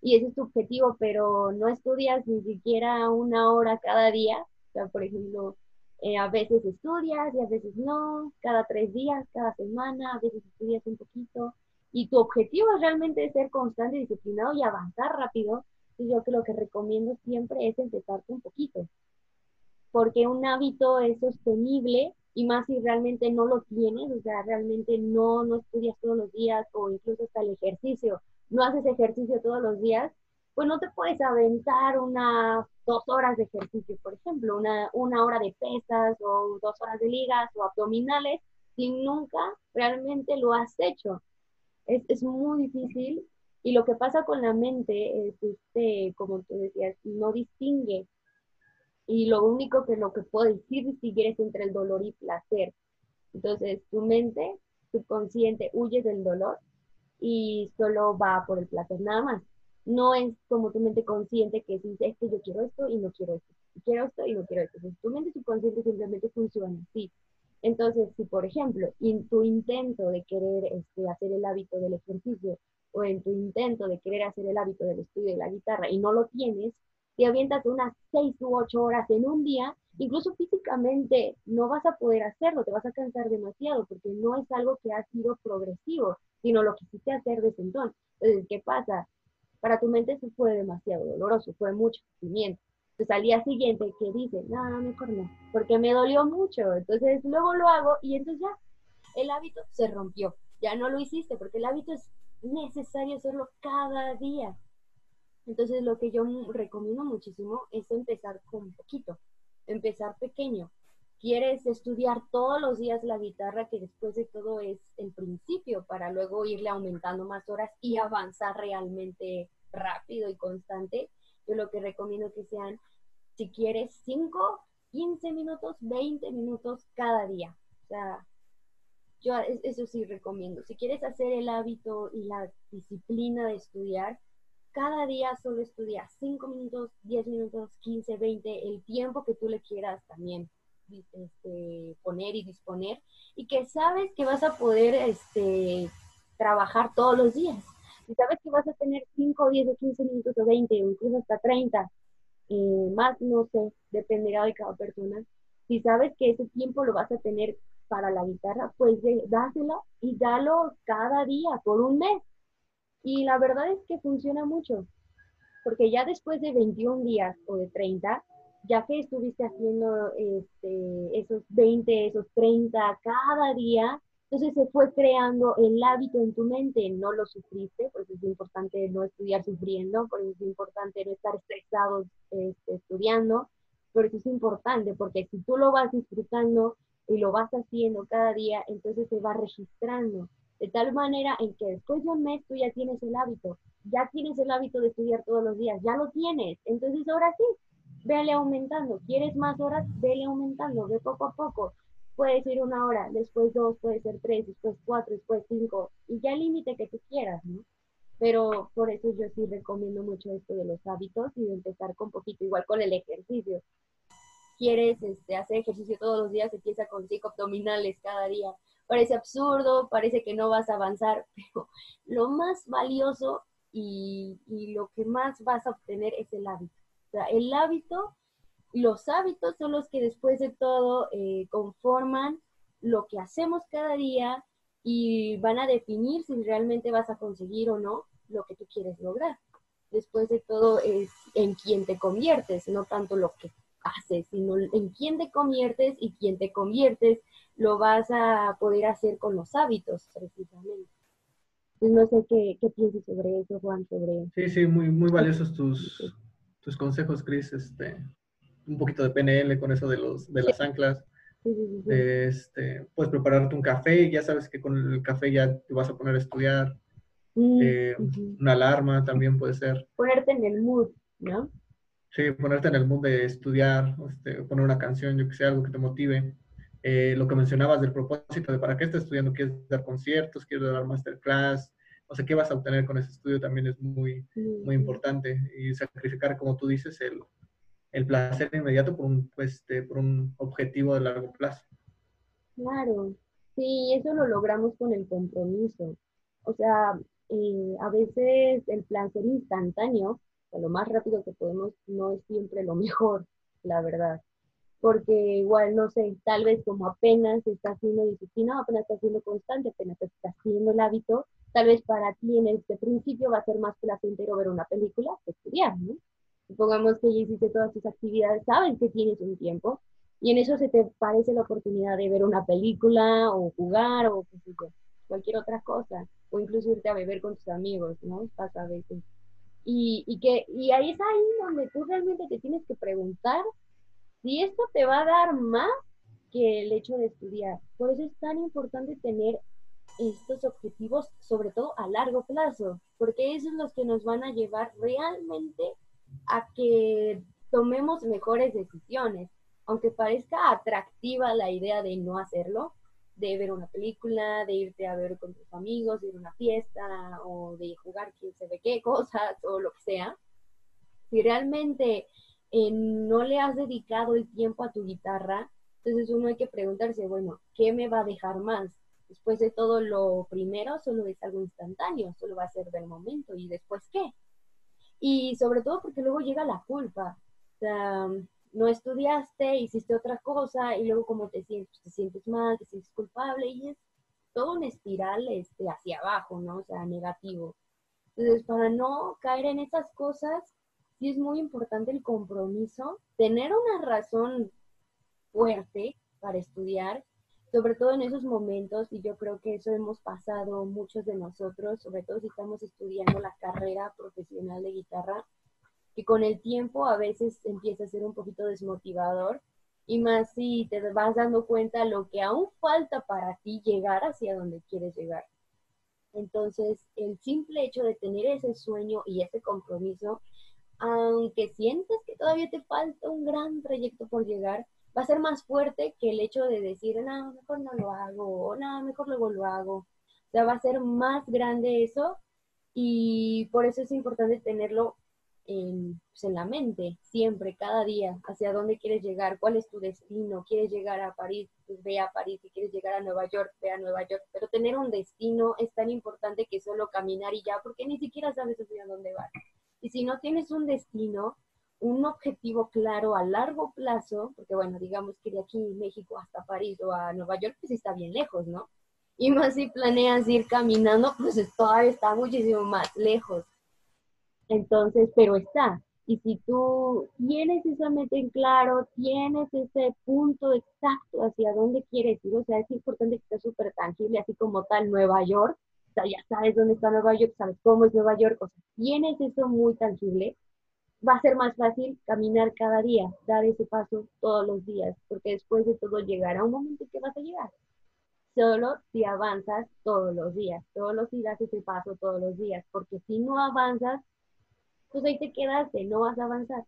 y ese es tu objetivo, pero no estudias ni siquiera una hora cada día, sea, por ejemplo, eh, a veces estudias y a veces no, cada tres días, cada semana, a veces estudias un poquito, y tu objetivo es realmente ser constante, disciplinado y avanzar rápido, y yo que lo que recomiendo siempre es empezar un poquito, porque un hábito es sostenible y más si realmente no lo tienes, o sea, realmente no, no estudias todos los días o incluso hasta el ejercicio, no haces ejercicio todos los días, pues no te puedes aventar unas dos horas de ejercicio, por ejemplo, una, una hora de pesas o dos horas de ligas o abdominales, si nunca realmente lo has hecho. Es, es muy difícil y lo que pasa con la mente es, este, como tú decías, no distingue y lo único que lo que puedo decir distinguir es entre el dolor y placer. Entonces, tu mente, subconsciente, huye del dolor y solo va por el placer nada más. No es como tu mente consciente que dice, que yo quiero esto y no quiero esto, quiero esto y no quiero esto. Entonces, tu mente subconsciente simplemente funciona así. Entonces, si por ejemplo, en tu intento de querer este, hacer el hábito del ejercicio o en tu intento de querer hacer el hábito del estudio de la guitarra y no lo tienes, te avientas unas seis u ocho horas en un día, incluso físicamente no vas a poder hacerlo, te vas a cansar demasiado porque no es algo que ha sido progresivo, sino lo que quisiste hacer desde entonces. Entonces, ¿qué pasa? Para tu mente eso fue demasiado doloroso, fue mucho sufrimiento. Entonces al día siguiente que dices, no, mejor no, porque me dolió mucho. Entonces luego lo hago y entonces ya el hábito se rompió. Ya no lo hiciste porque el hábito es necesario hacerlo cada día. Entonces lo que yo recomiendo muchísimo es empezar con poquito, empezar pequeño. Quieres estudiar todos los días la guitarra, que después de todo es el principio, para luego irle aumentando más horas y avanzar realmente rápido y constante. Yo lo que recomiendo que sean, si quieres, 5, 15 minutos, 20 minutos cada día. O sea, yo eso sí recomiendo. Si quieres hacer el hábito y la disciplina de estudiar, cada día solo estudia 5 minutos, 10 minutos, 15, 20, el tiempo que tú le quieras también este, poner y disponer, y que sabes que vas a poder este, trabajar todos los días. Y sabes que vas a tener 5, 10 o 15 minutos o 20 o incluso hasta 30, eh, más no sé, dependerá de cada persona. Si sabes que ese tiempo lo vas a tener para la guitarra, pues dáselo y dalo cada día por un mes y la verdad es que funciona mucho, porque ya después de 21 días o de 30, ya que estuviste haciendo este, esos 20, esos 30 cada día, entonces se fue creando el hábito en tu mente, no lo sufriste, por eso es importante no estudiar sufriendo, por eso es importante no estar estresado este, estudiando, por eso es importante, porque si tú lo vas disfrutando y lo vas haciendo cada día, entonces se va registrando de tal manera en que después de un mes tú ya tienes el hábito, ya tienes el hábito de estudiar todos los días, ya lo tienes. Entonces ahora sí, vele aumentando. ¿Quieres más horas? Vele aumentando, ve poco a poco. Puede ser una hora, después dos, puede ser tres, después cuatro, después cinco, y ya el límite que tú quieras, ¿no? Pero por eso yo sí recomiendo mucho esto de los hábitos y de empezar con poquito, igual con el ejercicio. Quieres este, hacer ejercicio todos los días, empieza con cinco abdominales cada día parece absurdo, parece que no vas a avanzar, [LAUGHS] pero lo más valioso y, lo que más vas a obtener es el hábito. O sea, el hábito, los hábitos son los que después de todo eh, conforman lo que hacemos cada día y van a definir si realmente vas a conseguir o no lo que tú quieres lograr. Después de todo es en quién te conviertes, no tanto lo que haces, sino en quién te conviertes y quién te conviertes lo vas a poder hacer con los hábitos, precisamente. Entonces, no sé qué, qué piensas sobre eso, Juan, sobre... Sí, sí, muy, muy valiosos tus, tus consejos, Cris. Este, un poquito de PNL con eso de, los, de las anclas. Este, puedes prepararte un café, ya sabes que con el café ya te vas a poner a estudiar. Mm, eh, una alarma también puede ser. Ponerte en el mood, ¿no? Sí, ponerte en el mood de estudiar, este, poner una canción, yo que sé, algo que te motive. Eh, lo que mencionabas del propósito de para qué estás estudiando, quieres dar conciertos, quieres dar masterclass, o sea, qué vas a obtener con ese estudio también es muy, muy importante. Y sacrificar, como tú dices, el, el placer inmediato por un, pues, este, por un objetivo de largo plazo. Claro, sí, eso lo logramos con el compromiso. O sea, eh, a veces el placer instantáneo, o lo más rápido que podemos, no es siempre lo [LAUGHS] mejor, la verdad porque igual, no sé, tal vez como apenas estás haciendo disciplina, apenas estás haciendo constante, apenas estás haciendo el hábito, tal vez para ti en este principio va a ser más placentero ver una película que estudiar, ¿no? Supongamos que ya hiciste todas tus actividades, sabes que tienes un tiempo, y en eso se te parece la oportunidad de ver una película o jugar o cualquier otra cosa, o incluso irte a beber con tus amigos, ¿no? Pasa a veces. Y, y, que, y ahí es ahí donde tú realmente te tienes que preguntar si esto te va a dar más que el hecho de estudiar. Por eso es tan importante tener estos objetivos, sobre todo a largo plazo, porque esos son los que nos van a llevar realmente a que tomemos mejores decisiones. Aunque parezca atractiva la idea de no hacerlo, de ver una película, de irte a ver con tus amigos, de ir a una fiesta o de jugar quién se ve qué cosas o lo que sea, si realmente eh, no le has dedicado el tiempo a tu guitarra, entonces uno hay que preguntarse, bueno, ¿qué me va a dejar más? Después de todo lo primero, solo es algo instantáneo, solo va a ser del momento y después qué. Y sobre todo porque luego llega la culpa. O sea, no estudiaste, hiciste otra cosa y luego como te sientes, te sientes mal, te sientes culpable y es todo una espiral este, hacia abajo, ¿no? O sea, negativo. Entonces, para no caer en esas cosas, sí es muy importante el compromiso, tener una razón fuerte para estudiar, sobre todo en esos momentos, y yo creo que eso hemos pasado muchos de nosotros, sobre todo si estamos estudiando la carrera profesional de guitarra, que con el tiempo a veces empieza a ser un poquito desmotivador, y más si te vas dando cuenta lo que aún falta para ti llegar hacia donde quieres llegar. Entonces, el simple hecho de tener ese sueño y ese compromiso aunque sientes que todavía te falta un gran trayecto por llegar, va a ser más fuerte que el hecho de decir, no, mejor no lo hago, o no, mejor luego lo hago. O sea, va a ser más grande eso y por eso es importante tenerlo en, pues, en la mente, siempre, cada día, hacia dónde quieres llegar, cuál es tu destino, quieres llegar a París, pues ve a París, si quieres llegar a Nueva York, ve a Nueva York, pero tener un destino es tan importante que solo caminar y ya, porque ni siquiera sabes hacia dónde vas. Y si no tienes un destino, un objetivo claro a largo plazo, porque bueno, digamos que de aquí México hasta París o a Nueva York, pues está bien lejos, ¿no? Y más si planeas ir caminando, pues todavía está muchísimo más lejos. Entonces, pero está. Y si tú tienes esa meta en claro, tienes ese punto exacto hacia dónde quieres ir, o sea, es importante que esté súper tangible, así como tal Nueva York, sea, ya sabes dónde está Nueva York, sabes cómo es Nueva York, o sea, tienes eso muy tangible, va a ser más fácil caminar cada día, dar ese paso todos los días, porque después de todo llegará un momento que vas a llegar. Solo si avanzas todos los días, todos los días ese paso todos los días, porque si no avanzas, pues ahí te quedaste, no vas a avanzar.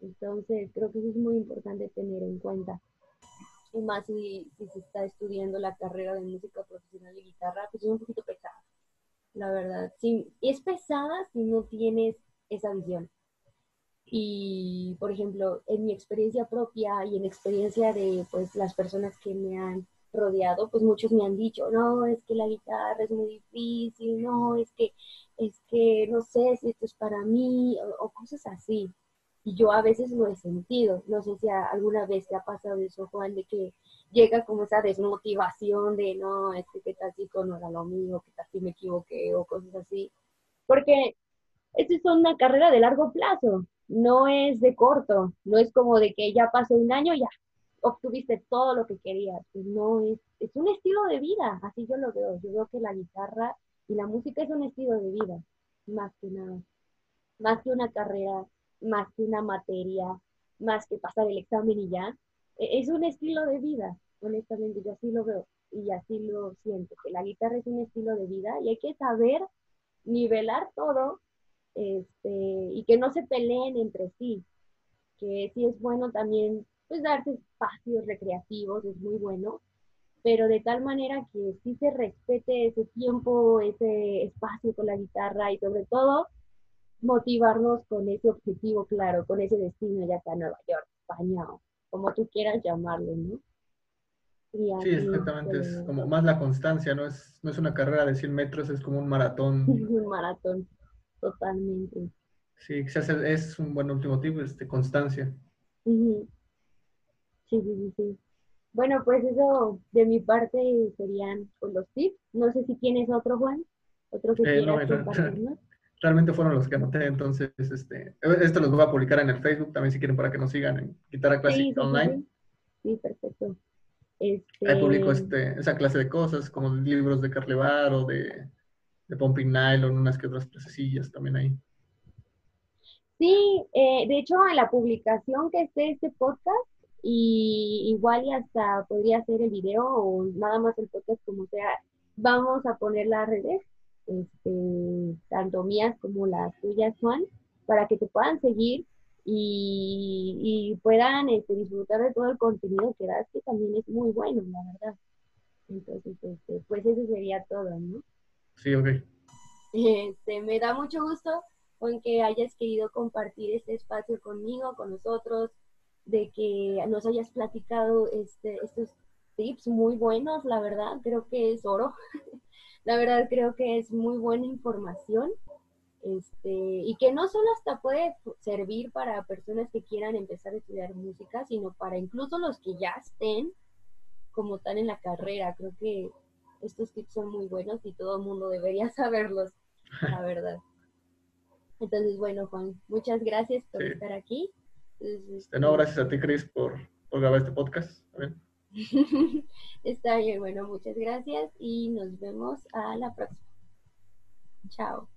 Entonces, creo que eso es muy importante tener en cuenta y más si, se está estudiando la carrera de música profesional de guitarra, pues es un poquito pesada, la verdad. Sí, es pesada si no tienes esa visión. Y, por ejemplo, en mi experiencia propia y en experiencia de pues, las personas que me han rodeado, pues muchos me han dicho, no, es que la guitarra es muy difícil, no, es que, es que no sé si esto es para mí, o cosas así. Y yo a veces lo he sentido. No sé si alguna vez te ha pasado eso, Juan, de que llega como esa desmotivación de no, es que qué tal si no era lo mío, qué tal si me equivoqué o cosas así. Porque esta es una carrera de largo plazo, no es de corto, no es como de que ya pasó un año, ya obtuviste todo lo que querías. No, es, es un estilo de vida, así yo lo veo. Yo veo que la guitarra y la música es un estilo de vida, más que nada. Más que una carrera más que una materia, más que pasar el examen y ya. E, es un estilo de vida, honestamente, yo así lo veo y así lo siento, que la guitarra es un estilo de vida y hay que saber nivelar todo este, y que no se peleen entre sí, que sí es bueno también pues darse espacios recreativos, es muy bueno, pero de tal manera que sí se respete ese tiempo, ese espacio con la guitarra y sobre todo motivarnos con ese objetivo claro, con ese destino ya sea Nueva York, España o como tú quieras llamarlo, ¿no? sí, exactamente, es como más la constancia, ¿no? Es, no es una carrera de 100 metros, es como un maratón. [LAUGHS] un maratón, totalmente. Sí, quizás es un buen último tip, este, constancia. Sí, sí, sí, sí. Bueno, pues eso de mi parte serían pues, los tips. No sé si tienes otro, Juan, otro que eh, quieras compartirnos. [LAUGHS] Realmente fueron los que anoté, entonces este, esto los voy a publicar en el Facebook también si quieren para que nos sigan en Guitarra Clásica Online. Sí, perfecto. Este... Ahí publico este, esa clase de cosas, como libros de Carlevar o de, de Pumping Nylon, unas que otras presecillas también ahí. Sí, eh, de hecho en la publicación que esté este podcast, y igual y hasta podría ser el video o nada más el podcast como sea, vamos a poner las redes, este, tanto mías como las tuyas, Juan, para que te puedan seguir y, puedan este, disfrutar de todo el contenido que das, que también es muy bueno, la verdad. Entonces, este, pues eso sería todo, ¿no? Sí, ok. Este, me da mucho gusto con que hayas querido compartir este espacio conmigo, con nosotros, de que nos hayas platicado este, estos tips muy buenos, la verdad, creo que es oro. [LAUGHS] la verdad, creo que es muy buena información. Este, y que no solo hasta puede servir para personas que quieran empezar a estudiar música, sino para incluso los que ya estén como tal en la carrera. Creo que estos tips son muy buenos y todo el mundo debería [LAUGHS] saberlos, la verdad. Entonces, bueno, Juan, muchas gracias por estar aquí. Este, no, gracias a ti, Chris, por, por grabar este podcast. Está bien, [LAUGHS] bueno, muchas gracias y nos vemos a la próxima. Chao.